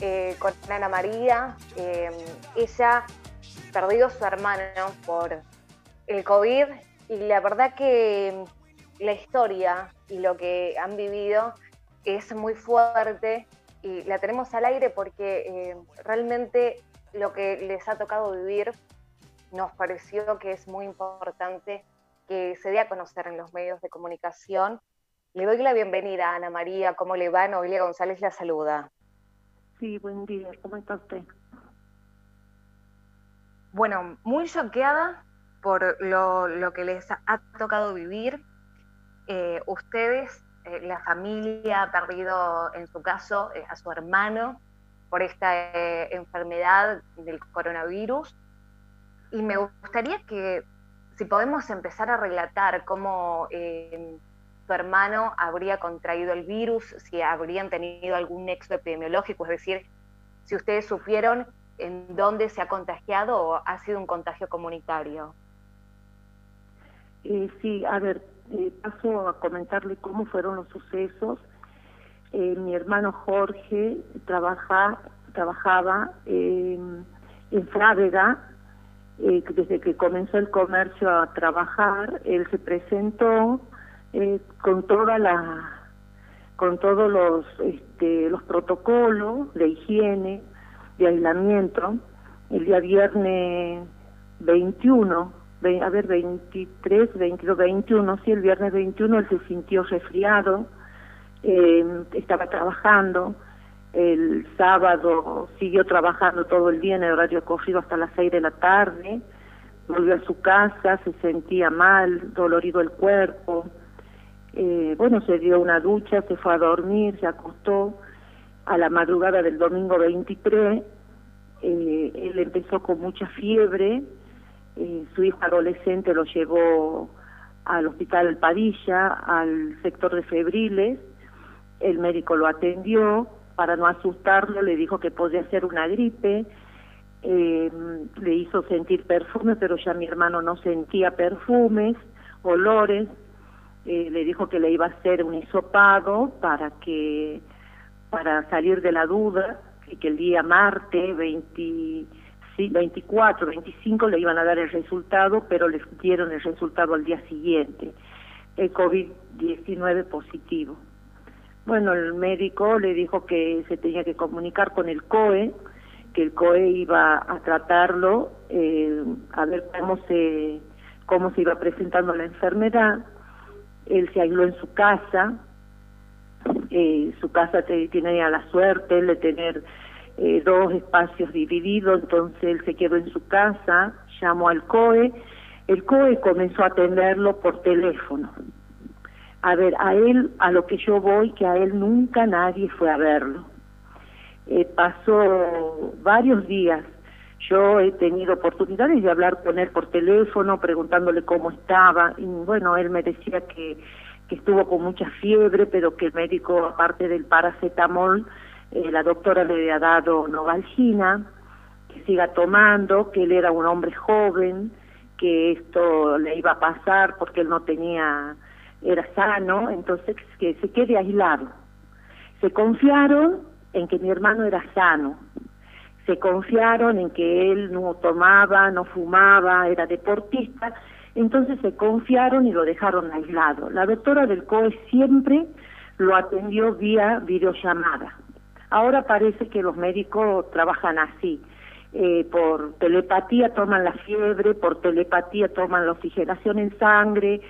eh, con Ana María. Eh, ella perdió a su hermano por el COVID y la verdad que la historia y lo que han vivido es muy fuerte y la tenemos al aire porque eh, realmente lo que les ha tocado vivir nos pareció que es muy importante que se dé a conocer en los medios de comunicación. Le doy la bienvenida a Ana María, ¿cómo le va? Noelia González la saluda. Sí, buen día, ¿cómo está usted? Bueno, muy choqueada por lo, que les ha tocado vivir. Eh, ustedes, eh, la familia ha perdido, en su caso, eh, a su hermano por esta enfermedad del coronavirus. Y me gustaría que, si podemos empezar a relatar cómo su hermano habría contraído el virus, si habrían tenido algún nexo epidemiológico, es decir, si ustedes supieron en dónde se ha contagiado o ha sido un contagio comunitario. Eh, sí, a ver, eh, paso a comentarle cómo fueron los sucesos. Eh, mi hermano Jorge trabaja, trabajaba en Frávega, desde que comenzó el comercio a trabajar, él se presentó con toda la con todos los este, los protocolos de higiene, de aislamiento, el día viernes 21 a ver, 23, 22, 21, sí, el viernes 21 él se sintió resfriado, eh, estaba trabajando, el sábado siguió trabajando todo el día en el horario corrido hasta las 6 de la tarde, volvió a su casa, se sentía mal, dolorido el cuerpo, eh, bueno, se dio una ducha, se fue a dormir, se acostó, a la madrugada del domingo 23, eh, él empezó con mucha fiebre, eh, su hijo adolescente lo llevó al hospital Padilla, al sector de febriles, el médico lo atendió, para no asustarlo le dijo que podía ser una gripe, eh, le hizo sentir perfume, pero ya mi hermano no sentía perfumes, olores, eh, le dijo que le iba a hacer un hisopado para que para salir de la duda y que el día martes 20 24, 25 le iban a dar el resultado, pero les dieron el resultado al día siguiente, el COVID-19 positivo. Bueno, el médico le dijo que se tenía que comunicar con el COE, que el COE iba a tratarlo, eh, a ver cómo se, cómo se iba presentando la enfermedad. Él se aisló en su casa, eh, su casa tenía la suerte de tener eh, dos espacios divididos, entonces él se quedó en su casa, llamó al COE, el COE comenzó a atenderlo por teléfono. A ver, a él, a lo que yo voy, que a él nunca nadie fue a verlo. Eh, pasó varios días. Yo he tenido oportunidades de hablar con él por teléfono, preguntándole cómo estaba, y bueno, él me decía que, que estuvo con mucha fiebre, pero que el médico, aparte del paracetamol, eh, la doctora le había dado novalgina, que siga tomando, que él era un hombre joven, que esto le iba a pasar porque él no tenía, era sano, entonces que se quede aislado. Se confiaron en que mi hermano era sano, se confiaron en que él no tomaba, no fumaba, era deportista, entonces se confiaron y lo dejaron aislado. La doctora del COE siempre lo atendió vía videollamada. Ahora parece que los médicos trabajan así. Eh, por telepatía toman la fiebre, por telepatía toman la oxigenación en sangre,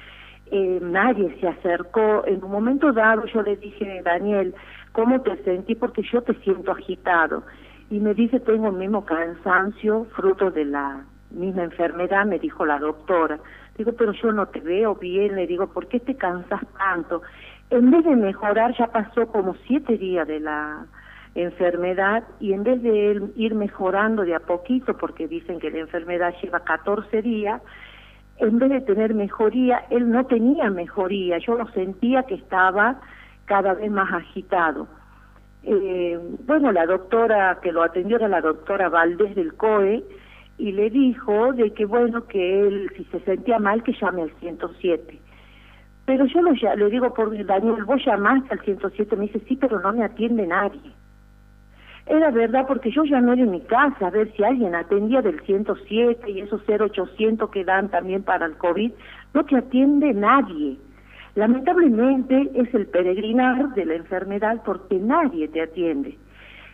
eh, nadie se acercó. En un momento dado yo le dije, Daniel, ¿cómo te sentí? Porque yo te siento agitado. Y me dice, tengo el mismo cansancio, fruto de la misma enfermedad, me dijo la doctora. Digo, pero yo no te veo bien, le digo, ¿por qué te cansas tanto? En vez de mejorar, ya pasó como siete días de la enfermedad y en vez de ir mejorando de a poquito, porque dicen que la enfermedad lleva 14 días, en vez de tener mejoría, él no tenía mejoría, yo lo sentía que estaba cada vez más agitado. Eh, bueno, la doctora que lo atendió era la doctora Valdés del COE y le dijo de que bueno, que él si se sentía mal que llame al 107. Pero yo lo, le digo por Daniel, vos llamaste al 107, me dice, sí, pero no me atiende nadie. era verdad porque yo era en mi casa a ver si alguien atendía del 107 y esos 0800 que dan también para el COVID, no te atiende nadie. Lamentablemente es el peregrinar de la enfermedad porque nadie te atiende.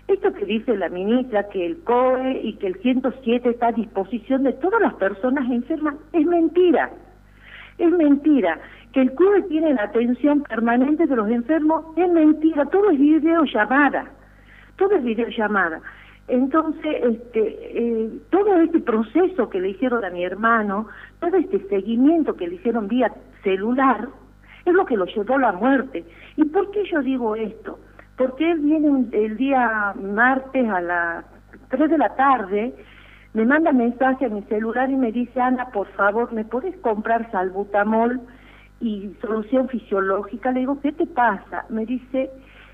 Esto que dice la ministra, que el COE y que el 107 está a disposición de todas las personas enfermas, es mentira. Es mentira. Que el COE tiene la atención permanente de los enfermos, es mentira. Todo es videollamada. Todo es videollamada. Entonces, este, eh, todo este proceso que le hicieron a mi hermano, todo este seguimiento que le hicieron vía celular, es lo que lo llevó a la muerte. ¿Y por qué yo digo esto? porque él viene el día martes a las 3 de la tarde, me manda mensaje a mi celular y me dice, Ana, por favor, ¿me puedes comprar salbutamol y solución fisiológica? Le digo, ¿qué te pasa? Me dice,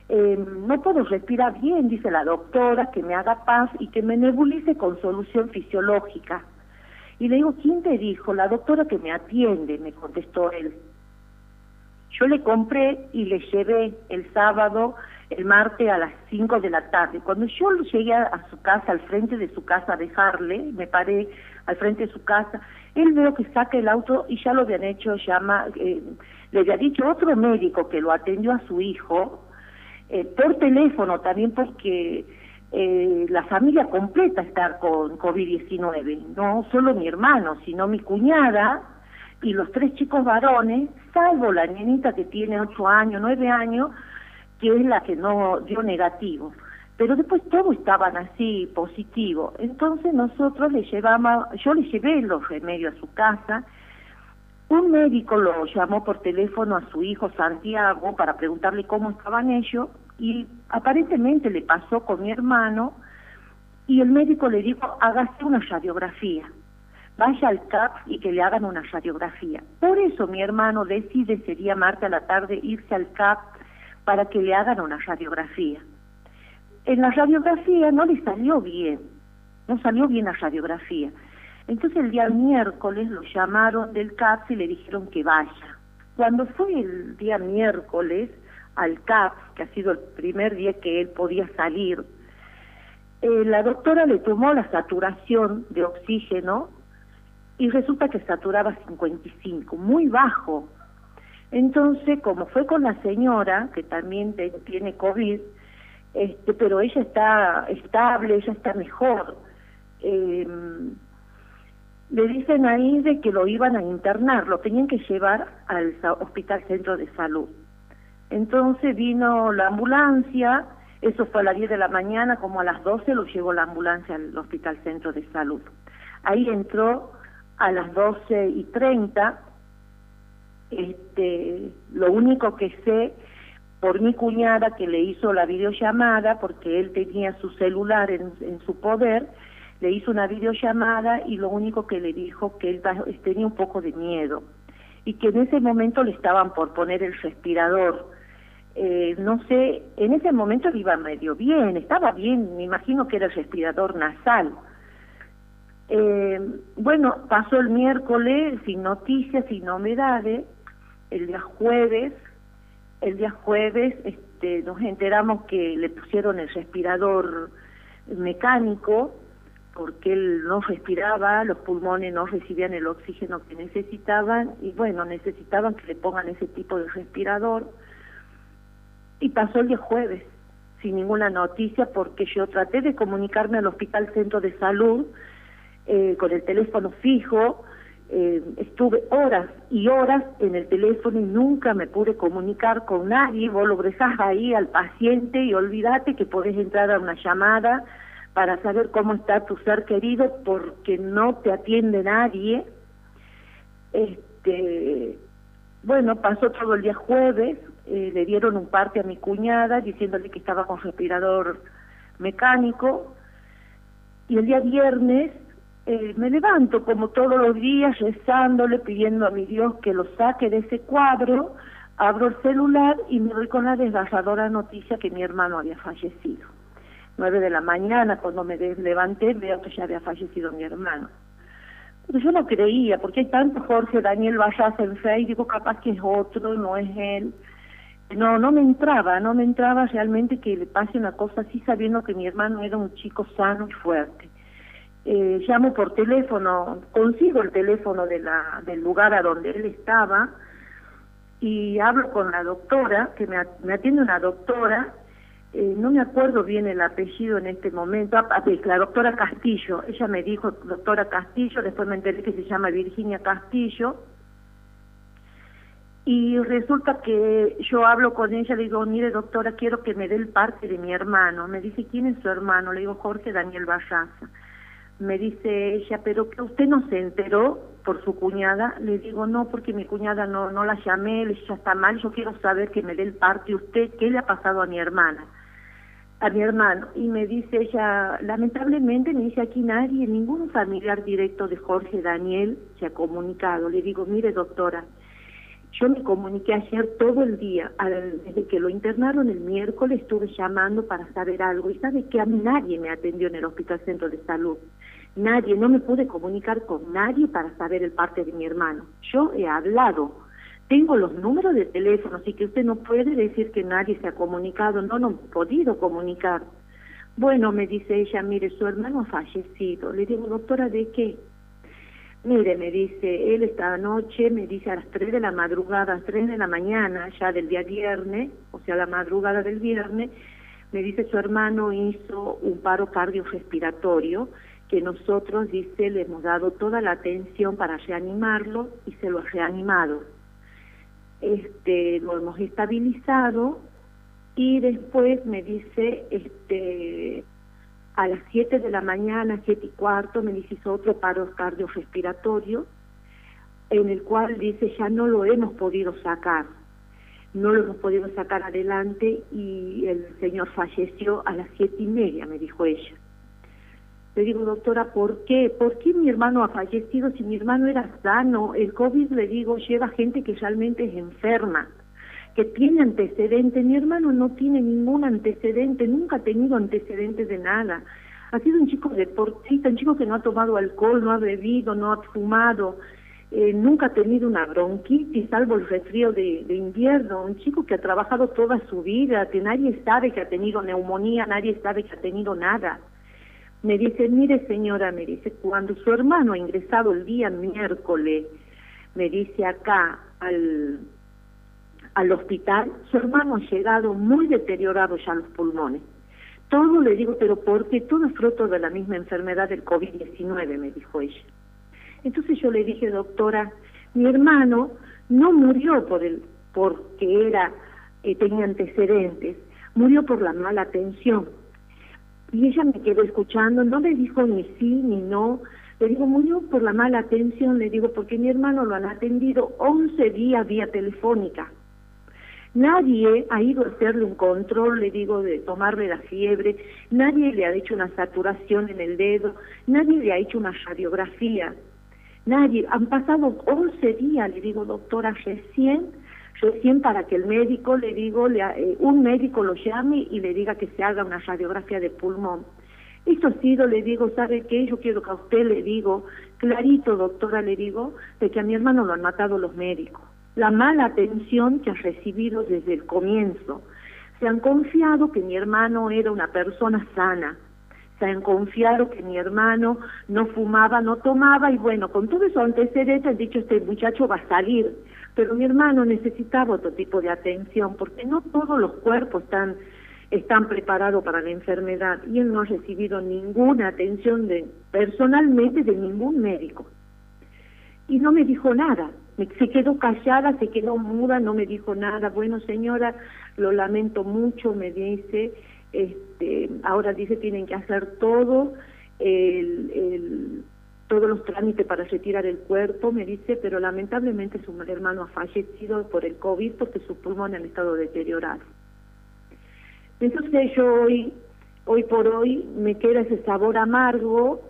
eh, no puedo respirar bien, dice la doctora, que me haga paz y que me nebulice con solución fisiológica. Y le digo, ¿quién te dijo? La doctora que me atiende, me contestó él. Yo le compré y le llevé el sábado el martes a las 5 de la tarde. Cuando yo llegué a su casa, al frente de su casa a dejarle, me paré al frente de su casa, él veo que saca el auto y ya lo habían hecho, llama, eh, le había dicho otro médico que lo atendió a su hijo, eh, por teléfono también porque eh, la familia completa está con COVID-19, no solo mi hermano, sino mi cuñada y los tres chicos varones, salvo la niñita que tiene 8 años, 9 años, que es la que no dio negativo. Pero después todos estaban así positivos. Entonces nosotros le llevamos, yo le llevé los remedios a su casa. Un médico lo llamó por teléfono a su hijo Santiago para preguntarle cómo estaban ellos y aparentemente le pasó con mi hermano y el médico le dijo hágase una radiografía vaya al CAP y que le hagan una radiografía. Por eso mi hermano decide ese día martes a la tarde irse al CAP para que le hagan una radiografía. En la radiografía no le salió bien, no salió bien la radiografía. Entonces el día miércoles lo llamaron del CAPS y le dijeron que vaya. Cuando fue el día miércoles al CAPS, que ha sido el primer día que él podía salir, eh, la doctora le tomó la saturación de oxígeno y resulta que saturaba 55, muy bajo. Entonces, como fue con la señora, que también tiene COVID, este, pero ella está estable, ella está mejor, eh, le dicen ahí de que lo iban a internar, lo tenían que llevar al hospital centro de salud. Entonces vino la ambulancia, eso fue a las 10 de la mañana, como a las 12 lo llevó la ambulancia al hospital centro de salud. Ahí entró a las 12 y 30 este, lo único que sé por mi cuñada que le hizo la videollamada, porque él tenía su celular en, su poder, le hizo una videollamada y lo único que le dijo que él tenía un poco de miedo y que en ese momento le estaban por poner el respirador. Eh, no sé, en ese momento iba medio bien, estaba bien, me imagino que era el respirador nasal. Eh, bueno, pasó el miércoles sin noticias, sin novedades, el día jueves, el día jueves este, nos enteramos que le pusieron el respirador mecánico porque él no respiraba, los pulmones no recibían el oxígeno que necesitaban y bueno, necesitaban que le pongan ese tipo de respirador. Y pasó el día jueves sin ninguna noticia porque yo traté de comunicarme al Hospital Centro de Salud eh, con el teléfono fijo, eh, estuve horas y horas en el teléfono y nunca me pude comunicar con nadie. Vos lo rezás ahí al paciente y olvídate que podés entrar a una llamada para saber cómo está tu ser querido porque no te atiende nadie. Este, bueno, pasó todo el día jueves, eh, le dieron un parte a mi cuñada diciéndole que estaba con respirador mecánico y el día viernes eh, me levanto como todos los días rezándole, pidiendo a mi Dios que lo saque de ese cuadro, abro el celular y me doy con la desgarradora noticia que mi hermano había fallecido. Nueve de la mañana, cuando me levanté, veo que ya había fallecido mi hermano. Pero yo no creía, porque hay tanto Jorge Daniel Barraza en fe, y digo, capaz que es otro, no es él. no, no me entraba, no me entraba realmente que le pase una cosa así sabiendo que mi hermano era un chico sano y fuerte. Eh, llamo por teléfono, consigo el teléfono de la, del lugar a donde él estaba y hablo con la doctora, que me, atiende una doctora, eh, no me acuerdo bien el apellido en este momento, la doctora Castillo, ella me dijo doctora Castillo, después me enteré que se llama Virginia Castillo, y resulta que yo hablo con ella, le digo, mire doctora, quiero que me dé el parte de mi hermano. Me dice, ¿quién es su hermano? Le digo, Jorge Daniel Barraza. Me dice ella, pero que usted no se enteró por su cuñada. Le digo, no, porque mi cuñada no, no la llamé, ella está mal, yo quiero saber que me dé el parte usted, ¿qué le ha pasado a mi hermana? a mi hermano y me dice ella, lamentablemente me dice aquí nadie, ningún familiar directo de Jorge Daniel se ha comunicado. Le digo, mire doctora, yo me comuniqué ayer todo el día, desde que lo internaron el miércoles estuve llamando para saber algo y sabe que a mí nadie me atendió en el Hospital Centro de Salud. Nadie, no me pude comunicar con nadie para saber el parte de mi hermano. Yo he hablado, tengo los números de teléfono, así que usted no puede decir que nadie se ha comunicado, no, no he podido comunicar. Bueno, me dice ella, mire, su hermano ha fallecido. Le digo, doctora, ¿de qué? Mire, me dice, él esta noche, me dice a las 3 de la madrugada, a las 3 de la mañana, ya del día viernes, o sea, la madrugada del viernes, me dice su hermano hizo un paro cardiorrespiratorio que nosotros, dice, le hemos dado toda la atención para reanimarlo y se lo ha reanimado. Este, lo hemos estabilizado y después me dice, este, a las 7 de la mañana, siete y cuarto, me dice otro paro cardiorrespiratorio, en el cual dice ya no lo hemos podido sacar, no lo hemos podido sacar adelante y el señor falleció a las siete y media, me dijo ella. Le digo, doctora, ¿por qué? ¿Por qué mi hermano ha fallecido si mi hermano era sano? El COVID, le digo, lleva gente que realmente es enferma que tiene antecedentes. Mi hermano no tiene ningún antecedente, nunca ha tenido antecedentes de nada. Ha sido un chico deportista, un chico que no ha tomado alcohol, no ha bebido, no ha fumado, eh, nunca ha tenido una bronquitis, salvo el resfrío de, invierno. Un chico que ha trabajado toda su vida, que nadie sabe que ha tenido neumonía, nadie sabe que ha tenido nada. Me dice, mire señora, me dice, cuando su hermano ha ingresado el día miércoles, me dice acá al al hospital, su hermano ha llegado muy deteriorado ya los pulmones. Todo le digo, pero porque todo es fruto de la misma enfermedad del COVID-19, me dijo ella. Entonces yo le dije, doctora, mi hermano no murió por el, porque era, eh, tenía antecedentes, murió por la mala atención. Y ella me quedó escuchando, no le dijo ni sí ni no, le digo, murió por la mala atención, le digo, porque mi hermano lo han atendido 11 días vía telefónica. Nadie ha ido a hacerle un control, le digo, de tomarle la fiebre, nadie le ha hecho una saturación en el dedo, nadie le ha hecho una radiografía, nadie. Han pasado 11 días, le digo, doctora, recién, recién para que el médico, le digo, le, eh, un médico lo llame y le diga que se haga una radiografía de pulmón. Esto ha sido, le digo, ¿sabe qué? Yo quiero que a usted le digo, clarito, doctora, le digo, de que a mi hermano lo han matado los médicos la mala atención que ha recibido desde el comienzo. Se han confiado que mi hermano era una persona sana, se han confiado que mi hermano no fumaba, no tomaba y bueno, con todo eso antecedentes han dicho este muchacho va a salir, pero mi hermano necesitaba otro tipo de atención porque no todos los cuerpos están están preparados para la enfermedad y él no ha recibido ninguna atención de personalmente de ningún médico. Y no me dijo nada, se quedó callada, se quedó muda, no me dijo nada. Bueno, señora, lo lamento mucho, me dice. Este, ahora dice tienen que hacer todo, el, el, todos los trámites para retirar el cuerpo, me dice, pero lamentablemente su hermano ha fallecido por el COVID porque sus pulmones han estado deteriorados. Entonces yo hoy, hoy por hoy, me queda ese sabor amargo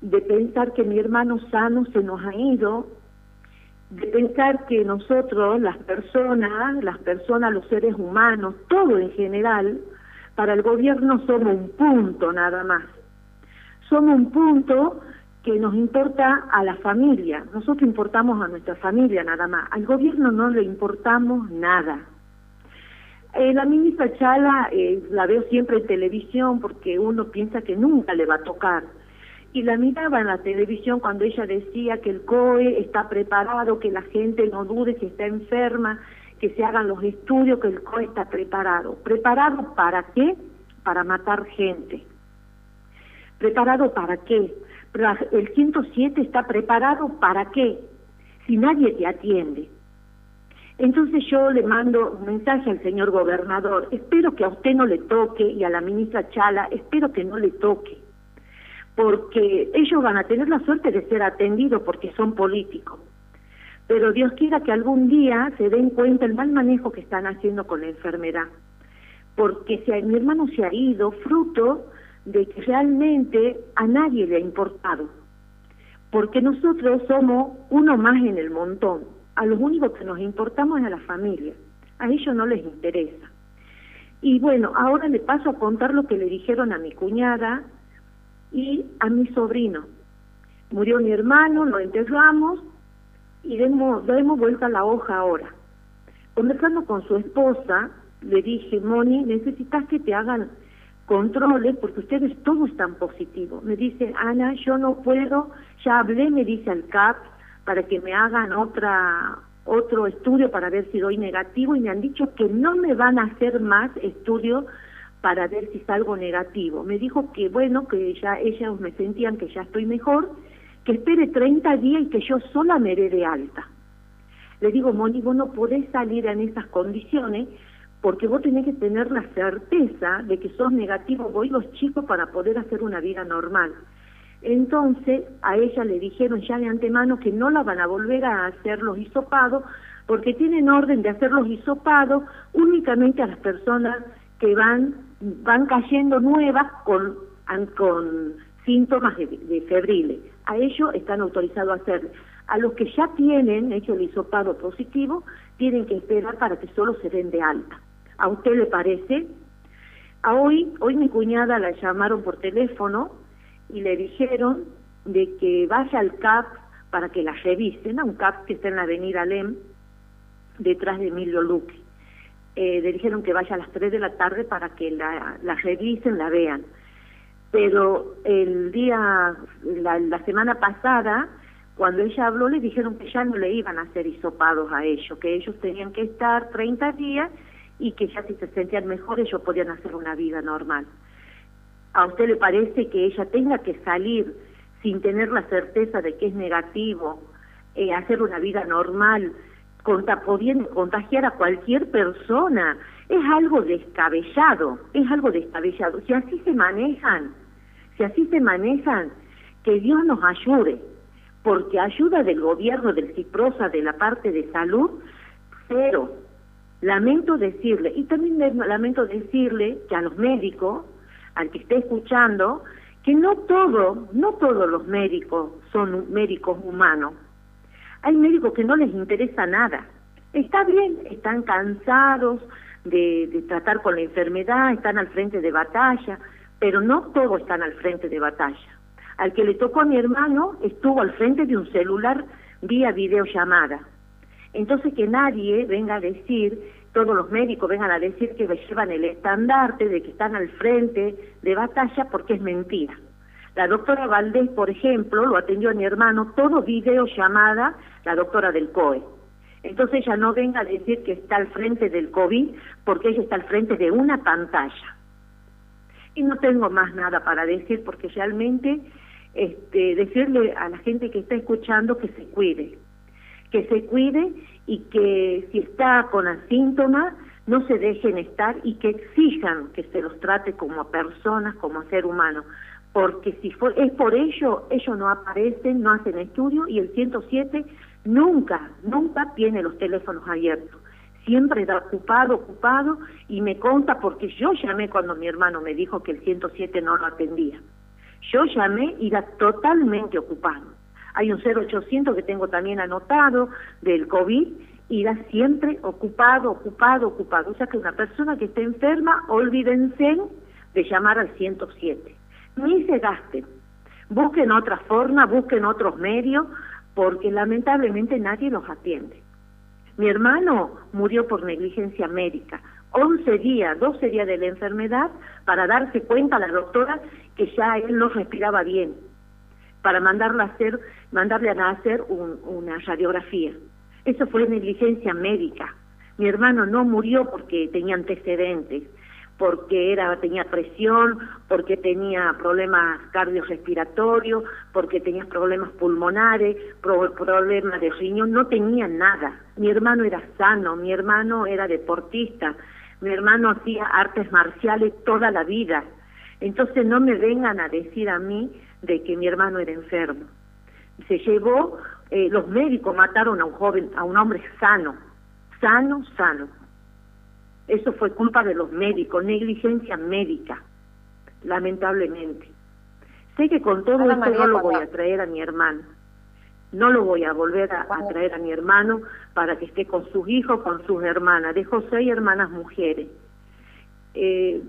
de pensar que mi hermano sano se nos ha ido de pensar que nosotros, las personas, las personas, los seres humanos, todo en general, para el gobierno somos un punto nada más. Somos un punto que nos importa a la familia. Nosotros importamos a nuestra familia nada más. Al gobierno no le importamos nada. Eh, la ministra Chala eh, la veo siempre en televisión porque uno piensa que nunca le va a tocar. Y la miraba en la televisión cuando ella decía que el COE está preparado, que la gente no dude si está enferma, que se hagan los estudios, que el COE está preparado. ¿Preparado para qué? Para matar gente. ¿Preparado para qué? El 107 está preparado para qué? Si nadie te atiende. Entonces yo le mando un mensaje al señor gobernador, espero que a usted no le toque y a la ministra Chala, espero que no le toque, porque ellos van a tener la suerte de ser atendidos porque son políticos. Pero Dios quiera que algún día se den cuenta el mal manejo que están haciendo con la enfermedad, porque si mi hermano se ha ido fruto de que realmente a nadie le ha importado, porque nosotros somos uno más en el montón a los únicos que nos importamos es a la familia, a ellos no les interesa. Y bueno, ahora le paso a contar lo que le dijeron a mi cuñada y a mi sobrino. Murió mi hermano, lo enterramos y demos, demos vuelta a la hoja ahora. Conversando con su esposa, le dije, Moni, necesitas que te hagan controles porque ustedes todos están positivos. Me dice, Ana, yo no puedo, ya hablé, me dice al CAP, para que me hagan otra otro estudio para ver si doy negativo y me han dicho que no me van a hacer más estudios para ver si salgo negativo. Me dijo que bueno, que ya ellos me sentían que ya estoy mejor, que espere 30 días y que yo sola me dé de alta. Le digo, Moni, vos no podés salir en esas condiciones porque vos tenés que tener la certeza de que sos negativo vos y los chicos para poder hacer una vida normal. Entonces a ella le dijeron ya de antemano que no la van a volver a hacer los hisopados porque tienen orden de hacer los hisopados únicamente a las personas que van van cayendo nuevas con con síntomas de, de febriles. A ellos están autorizados a hacer. A los que ya tienen hecho el hisopado positivo, tienen que esperar para que solo se den de alta. ¿A usted le parece? A hoy, hoy mi cuñada la llamaron por teléfono y le dijeron de que vaya al CAP para que la revisen, a un CAP que está en la avenida Lem, detrás de Emilio Luque. Eh, le dijeron que vaya a las 3 de la tarde para que la, la revisen, la vean. Pero el día, la, la semana pasada, cuando ella habló, le dijeron que ya no le iban a hacer hisopados a ellos, que ellos tenían que estar 30 días y que ya si se sentían mejor ellos podían hacer una vida normal. ¿A usted le parece que ella tenga que salir sin tener la certeza de que es negativo, eh, hacer una vida normal, pudiendo contagiar a cualquier persona? Es algo descabellado, es algo descabellado. Si así se manejan, si así se manejan, que Dios nos ayude, porque ayuda del gobierno, del CIPROSA, de la parte de salud, pero lamento decirle, y también lamento decirle que a los médicos, al que esté escuchando, que no todo, no todos los médicos son médicos humanos. Hay médicos que no les interesa nada. Está bien, están cansados de, de tratar con la enfermedad, están al frente de batalla, pero no todos están al frente de batalla. Al que le tocó a mi hermano estuvo al frente de un celular vía videollamada. Entonces que nadie venga a decir todos los médicos vengan a decir que llevan el estandarte de que están al frente de batalla porque es mentira. La doctora Valdés, por ejemplo, lo atendió a mi hermano, todo video llamada la doctora del COE. Entonces ella no venga a decir que está al frente del COVID porque ella está al frente de una pantalla. Y no tengo más nada para decir porque realmente este, decirle a la gente que está escuchando que se cuide, que se cuide y que si está con síntomas no se dejen estar y que exijan que se los trate como personas, como ser humano, porque si es por ello, ellos no aparecen, no hacen estudio y el 107 nunca, nunca tiene los teléfonos abiertos. Siempre está ocupado, ocupado y me conta porque yo llamé cuando mi hermano me dijo que el 107 no lo atendía. Yo llamé y era totalmente ocupado. Hay un 0800 que tengo también anotado del COVID y da siempre ocupado, ocupado, ocupado. O sea que una persona que esté enferma, olvídense de llamar al 107. Ni se gasten. Busquen otra forma, busquen otros medios, porque lamentablemente nadie los atiende. Mi hermano murió por negligencia médica, 11 días, 12 días de la enfermedad para darse cuenta a la doctora que ya él no respiraba bien, para mandarle a hacer, mandarle a hacer una radiografía. Eso fue negligencia médica. Mi hermano no murió porque tenía antecedentes, porque era, tenía presión, porque tenía problemas cardiorrespiratorios, porque tenía problemas pulmonares, problemas de riñón, no tenía nada. Mi hermano era sano, mi hermano era deportista, mi hermano hacía artes marciales toda la vida. Entonces no me vengan a decir a mí de que mi hermano era enfermo. Se llevó, eh, los médicos mataron a un joven, a un hombre sano, sano, sano. Eso fue culpa de los médicos, negligencia médica, lamentablemente. Sé que con todo esto no lo voy a traer a mi hermano. No lo voy a volver a, traer a mi hermano para que esté con sus hijos, con sus hermanas. Dejo seis hermanas mujeres. Eh,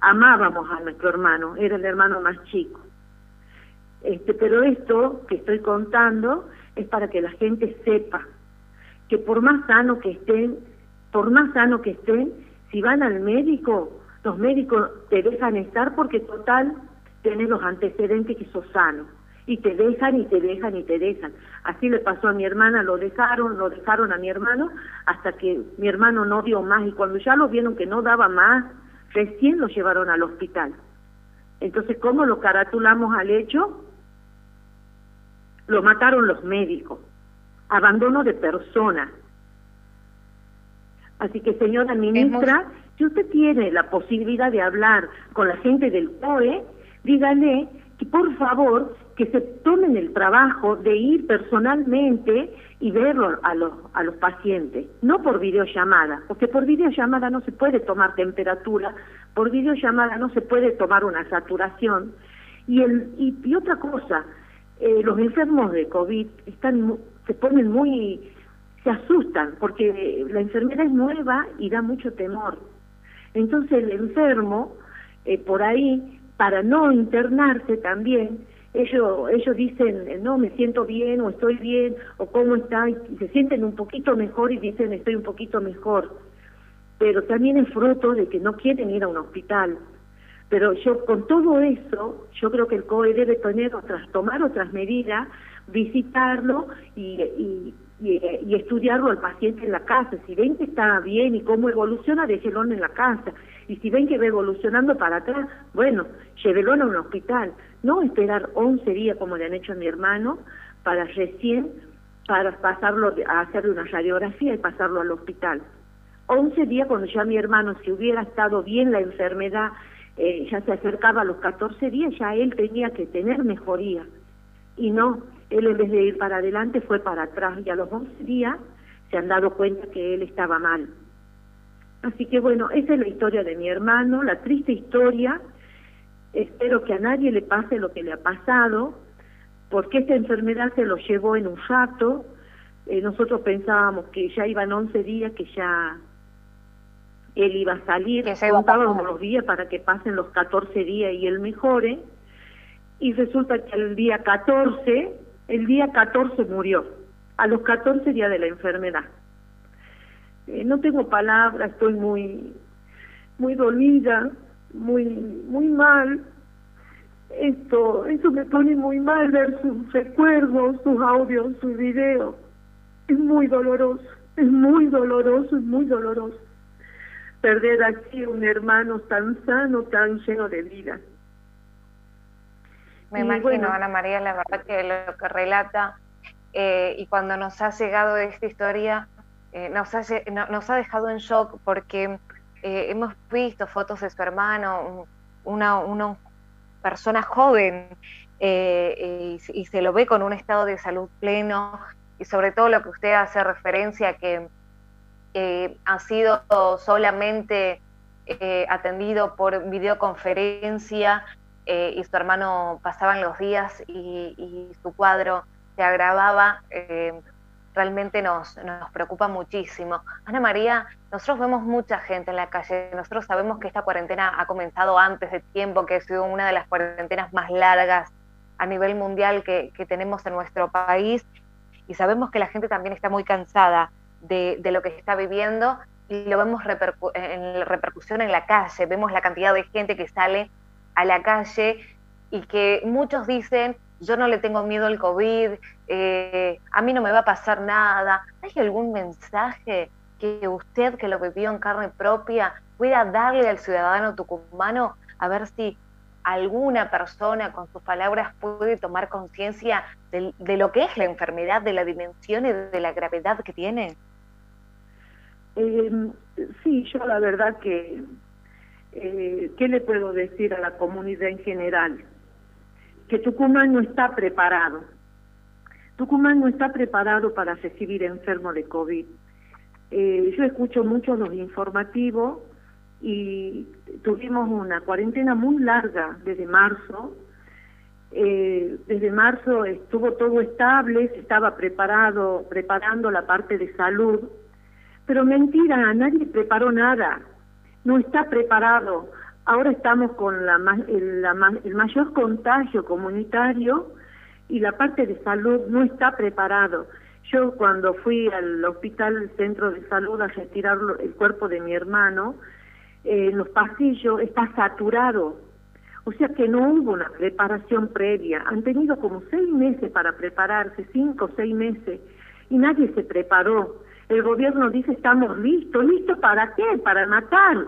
amábamos a nuestro hermano, era el hermano más chico. Este, pero esto que estoy contando es para que la gente sepa que por más sano que estén, por más sano que estén, si van al médico, los médicos te dejan estar porque total tenés los antecedentes que sos sano y te dejan y te dejan y te dejan. Así le pasó a mi hermana, lo dejaron, lo dejaron a mi hermano hasta que mi hermano no dio más y cuando ya lo vieron que no daba más, recién lo llevaron al hospital. Entonces, ¿cómo lo caratulamos al hecho? Lo mataron los médicos. Abandono de persona. Así que, señora ministra, si usted tiene la posibilidad de hablar con la gente del COE, dígale que por favor que se tomen el trabajo de ir personalmente y verlo a los, a los pacientes, no por videollamada, porque por videollamada no se puede tomar temperatura, por videollamada no se puede tomar una saturación. Y, el, y, otra cosa, eh, los enfermos de COVID están, se ponen muy, se asustan, porque la enfermedad es nueva y da mucho temor. Entonces el enfermo, eh, por ahí, para no internarse también, ellos, ellos dicen, no, me siento bien o estoy bien o cómo está, y se sienten un poquito mejor y dicen, estoy un poquito mejor. Pero también es fruto de que no quieren ir a un hospital. Pero yo con todo eso, yo creo que el COE debe tener otras, tomar otras medidas, visitarlo y, y, y, estudiarlo al paciente en la casa. Si ven que está bien y cómo evoluciona, déjelo en la casa. Y si ven que va evolucionando para atrás, bueno, llévelo a un hospital. No esperar 11 días como le han hecho a mi hermano para recién, para pasarlo, a hacerle una radiografía y pasarlo al hospital. 11 días cuando ya mi hermano, si hubiera estado bien la enfermedad, eh, ya se acercaba a los 14 días, ya él tenía que tener mejoría. Y no, él en vez de ir para adelante fue para atrás y a los 11 días se han dado cuenta que él estaba mal. Así que bueno, esa es la historia de mi hermano, la triste historia. Espero que a nadie le pase lo que le ha pasado, porque esta enfermedad se lo llevó en un rato. Eh, nosotros pensábamos que ya iban 11 días, que ya él iba a salir, contábamos los días para que pasen los 14 días y él mejore. Y resulta que el día 14 el día 14 murió, a los 14 días de la enfermedad. Eh, no tengo palabras, estoy muy, muy dolida, muy, muy mal. Esto, eso me pone muy mal ver sus recuerdos, sus audios, sus videos. Es muy doloroso, es muy doloroso, es muy doloroso. Perder así un hermano tan sano, tan lleno de vida. Me imagino, Ana María, la verdad que lo que relata eh, y cuando nos ha llegado esta historia, eh, nos, ha, nos ha dejado en shock porque eh, hemos visto fotos de su hermano, una, una persona joven, y, y, se lo ve con un estado de salud pleno, y sobre todo lo que usted hace referencia que ha sido solamente atendido por videoconferencia eh, y su hermano pasaban los días y, su cuadro se agravaba, eh, realmente nos, nos preocupa muchísimo. Ana María, nosotros vemos mucha gente en la calle, nosotros sabemos que esta cuarentena ha comenzado antes de tiempo, que ha sido una de las cuarentenas más largas a nivel mundial que tenemos en nuestro país y sabemos que la gente también está muy cansada de, de, lo que está viviendo y lo vemos en repercusión en la calle, vemos la cantidad de gente que sale a la calle y que muchos dicen, yo no le tengo miedo al COVID, eh, a mí no me va a pasar nada. ¿Hay algún mensaje que usted, que lo vivió en carne propia, pueda darle al ciudadano tucumano a ver si alguna persona con sus palabras puede tomar conciencia de, lo que es la enfermedad, de la dimensión y de la gravedad que tiene? Eh, sí, yo la verdad que, eh, ¿qué le puedo decir a la comunidad en general? Que Tucumán no está preparado. Tucumán no está preparado para recibir enfermos de COVID. Eh, yo escucho mucho los informativos y tuvimos una cuarentena muy larga desde marzo. Eh, desde marzo estuvo todo estable, se estaba preparado, preparando la parte de salud, pero mentira, nadie preparó nada, no está preparado. Ahora estamos con la, el, el mayor contagio comunitario y la parte de salud no está preparado. Yo cuando fui al hospital centro de salud a retirar el cuerpo de mi hermano, eh, los pasillos está saturado. O sea que no hubo una preparación previa. Han tenido como seis meses para prepararse, cinco o seis meses, y nadie se preparó. El gobierno dice estamos listos. ¿Listos para qué? Para matar.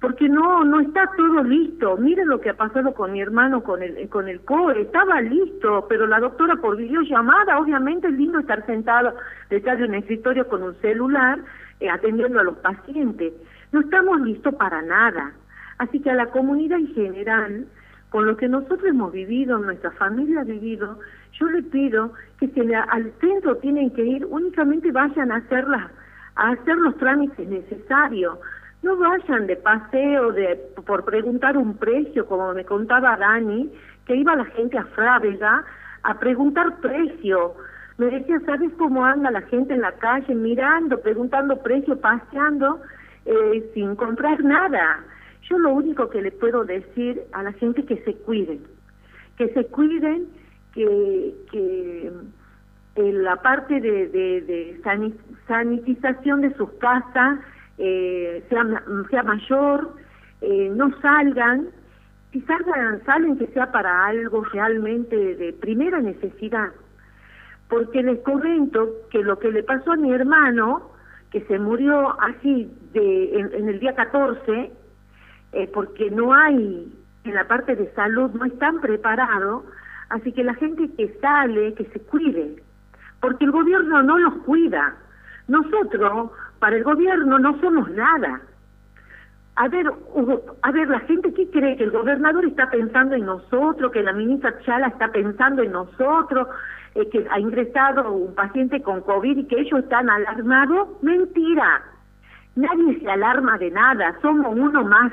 Porque no, no está todo listo. Mire lo que ha pasado con mi hermano con el, con el COE. Estaba listo, pero la doctora por videollamada, obviamente es lindo estar sentado detrás de un escritorio con un celular eh, atendiendo a los pacientes. No estamos listos para nada. Así que a la comunidad en general, con lo que nosotros hemos vivido, nuestra familia ha vivido, yo le pido que se al centro tienen que ir, únicamente vayan a hacer, a hacer los trámites necesarios. No vayan de paseo de por preguntar un precio, como me contaba Dani, que iba la gente a Frávega a preguntar precio. Me decía, ¿sabes cómo anda la gente en la calle mirando, preguntando precio, paseando? Eh, sin comprar nada. Yo lo único que le puedo decir a la gente que se cuiden, que se cuiden, que, que en la parte de, de, sanitización de sus casas eh, sea, sea mayor, eh, no salgan, si salgan, salen que sea para algo realmente de primera necesidad. Porque les comento que lo que le pasó a mi hermano, que se murió así de, en, el día 14, eh, porque no hay, en la parte de salud, no están preparados, así que la gente que sale, que se cuide, porque el gobierno no los cuida. Nosotros, para el gobierno, no somos nada. A ver, a ver, la gente que cree que el gobernador está pensando en nosotros, que la ministra Chala está pensando en nosotros, eh, que ha ingresado un paciente con COVID y que ellos están alarmados, mentira. Nadie se alarma de nada, somos uno más.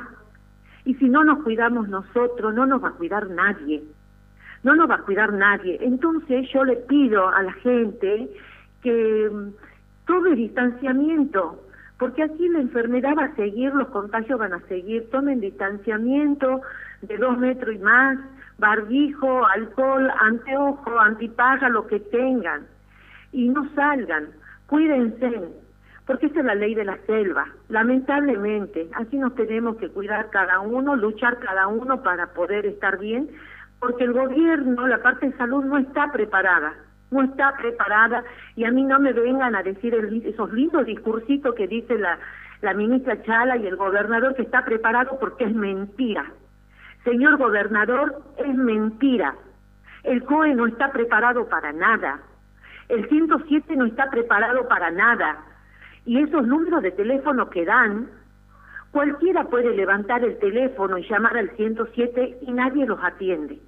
Y si no nos cuidamos nosotros, no nos va a cuidar nadie. No nos va a cuidar nadie. Entonces yo le pido a la gente que mm, tome distanciamiento, porque aquí la enfermedad va a seguir, los contagios van a seguir. Tomen distanciamiento de dos metros y más, barbijo, alcohol, anteojo, antipaga, lo que tengan. Y no salgan, cuídense, porque esta es la ley de la selva. Lamentablemente, así nos tenemos que cuidar cada uno, luchar cada uno para poder estar bien, porque el gobierno, la parte de salud no está preparada, no está preparada y a mí no me vengan a decir esos lindos discursitos que dice la, la ministra Chala y el gobernador que está preparado porque es mentira. Señor gobernador, es mentira. El COE no está preparado para nada. El 107 no está preparado para nada. Y esos números de teléfono que dan, cualquiera puede levantar el teléfono y llamar al 107 y nadie los atiende.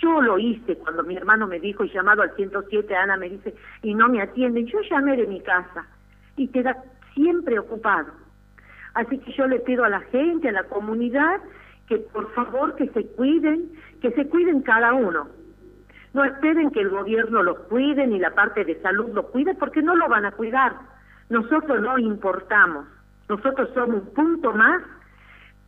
Yo lo hice cuando mi hermano me dijo y llamado al 107, Ana me dice, y no me atienden. Yo llamé de mi casa y queda siempre ocupado. Así que yo le pido a la gente, a la comunidad, que por favor que se cuiden, que se cuiden cada uno. No esperen que el gobierno los cuide ni la parte de salud los cuide porque no lo van a cuidar. Nosotros no importamos. Nosotros somos un punto más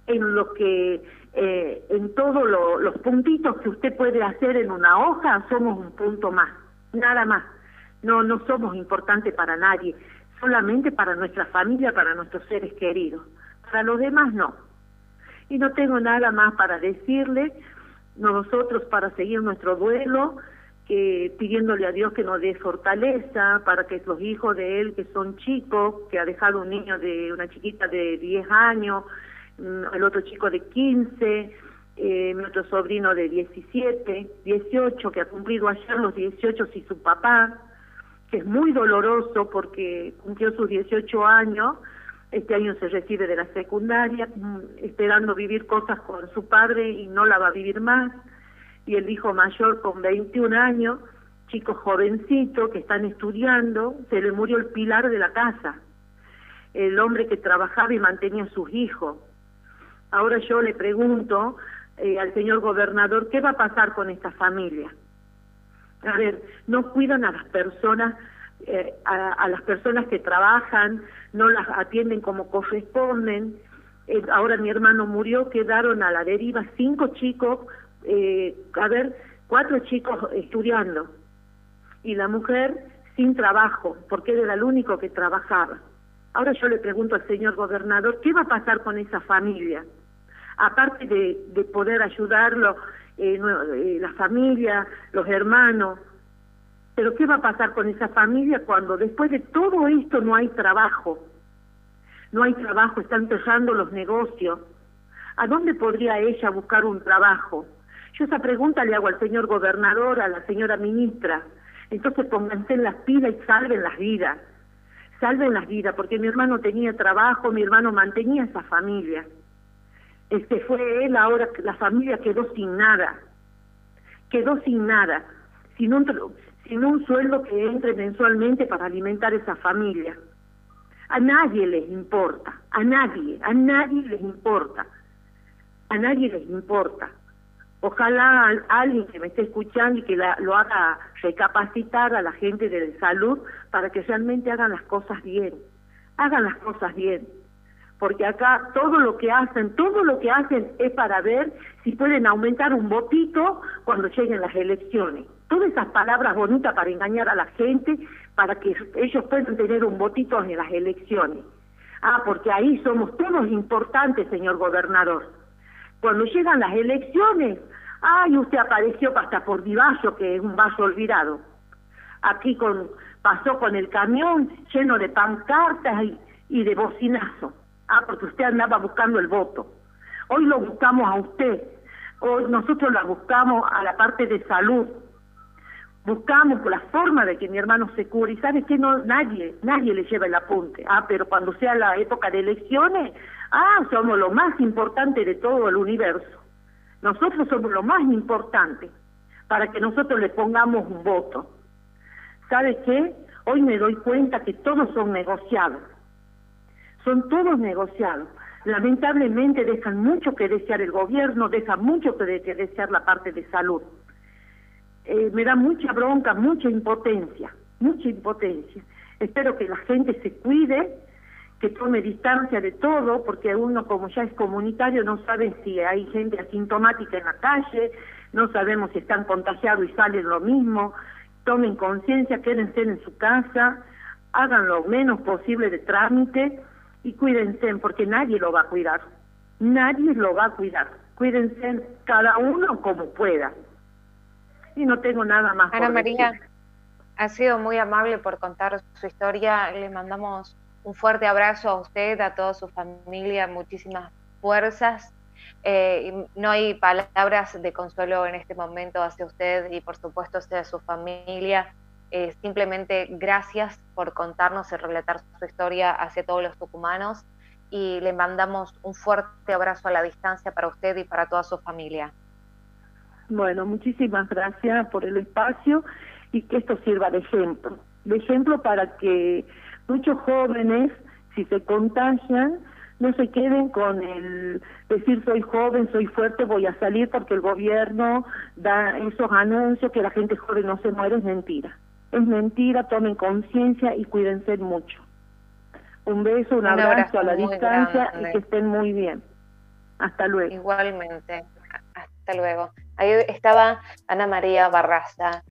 en lo que, eh, en todos los puntitos que usted puede hacer en una hoja, somos un punto más, nada más. No, no somos importantes para nadie. solamente para nuestra familia, para nuestros seres queridos. Para los demás no. Y no tengo nada más para decirle, nosotros para seguir nuestro duelo, que pidiéndole a Dios que nos dé fortaleza para que los hijos de él que son chicos, que ha dejado un niño de una chiquita de 10 años, mm, el otro chico de 15, eh, mi otro sobrino de 17, 18, que ha cumplido ayer los 18 y su papá, que es muy doloroso porque cumplió sus 18 años, este año se recibe de la secundaria, mm, esperando vivir cosas con su padre y no la va a vivir más y el hijo mayor con 21 años, chicos jovencitos que están estudiando, se le murió el pilar de la casa, el hombre que trabajaba y mantenía a sus hijos. Ahora yo le pregunto eh, al señor gobernador, ¿qué va a pasar con esta familia? A ver, no cuidan a las personas, eh, a, las personas que trabajan, no las atienden como corresponden. Eh, ahora mi hermano murió, quedaron a la deriva cinco chicos eh, a ver, cuatro chicos estudiando y la mujer sin trabajo, porque era el único que trabajaba. Ahora yo le pregunto al señor gobernador, ¿qué va a pasar con esa familia? Aparte de, de poder ayudarlo, eh, eh, la familia, los hermanos, pero ¿qué va a pasar con esa familia cuando después de todo esto no hay trabajo? No hay trabajo, están cerrando los negocios. ¿A dónde podría ella buscar un trabajo? Yo esa pregunta le hago al señor gobernador, a la señora ministra. Entonces pónganse en las pilas y salven las vidas. Salven las vidas, porque mi hermano tenía trabajo, mi hermano mantenía esa familia. Este fue él, ahora la familia quedó sin nada. Quedó sin nada, sin un, sin un sueldo que entre mensualmente para alimentar esa familia. A nadie les importa, a nadie, a nadie les importa, a nadie les importa. Ojalá alguien que me esté escuchando y que lo haga recapacitar a la gente de salud para que realmente hagan las cosas bien, hagan las cosas bien, porque acá todo lo que hacen, todo lo que hacen es para ver si pueden aumentar un votito cuando lleguen las elecciones. Todas esas palabras bonitas para engañar a la gente, para que ellos puedan tener un votito en las elecciones. Ah, porque ahí somos todos importantes, señor gobernador. Cuando llegan las elecciones, ay, usted apareció hasta por Divallo, que es un vaso olvidado. Aquí con, pasó con el camión lleno de pancartas y, de bocinazo. Ah, porque usted andaba buscando el voto. Hoy lo buscamos a usted. Hoy nosotros la buscamos a la parte de salud. Buscamos la forma de que mi hermano se cure. Y sabe que no, nadie, nadie le lleva el apunte. Ah, pero cuando sea la época de elecciones, Ah, somos lo más importante de todo el universo. Nosotros somos lo más importante para que nosotros le pongamos un voto. ¿Sabe qué? Hoy me doy cuenta que todos son negociados. Son todos negociados. Lamentablemente dejan mucho que desear el gobierno, dejan mucho que, desear la parte de salud. Eh, me da mucha bronca, mucha impotencia, mucha impotencia. Espero que la gente se cuide que tome distancia de todo, porque uno como ya es comunitario no sabe si hay gente asintomática en la calle, no sabemos si están contagiados y salen lo mismo, tomen conciencia, quédense en su casa, hagan lo menos posible de trámite y cuídense, porque nadie lo va a cuidar, nadie lo va a cuidar, cuídense cada uno como pueda. Y no tengo nada más. Ana María, ha sido muy amable por contar su historia, le mandamos un fuerte abrazo a usted, a toda su familia, muchísimas fuerzas. Eh, no hay palabras de consuelo en este momento hacia usted y por supuesto hacia su familia. Eh, simplemente gracias por contarnos y relatar su historia hacia todos los tucumanos y le mandamos un fuerte abrazo a la distancia para usted y para toda su familia. Bueno, muchísimas gracias por el espacio y que esto sirva de ejemplo, de ejemplo para que muchos jóvenes, si se contagian, no se queden con el decir soy joven, soy fuerte, voy a salir porque el gobierno da esos anuncios que la gente joven no se muere, es mentira. Es mentira, tomen conciencia y cuídense mucho. Un beso, un, abrazo, a la distancia y que estén muy bien. Hasta luego. Igualmente. Hasta luego. Ahí estaba Ana María Barraza.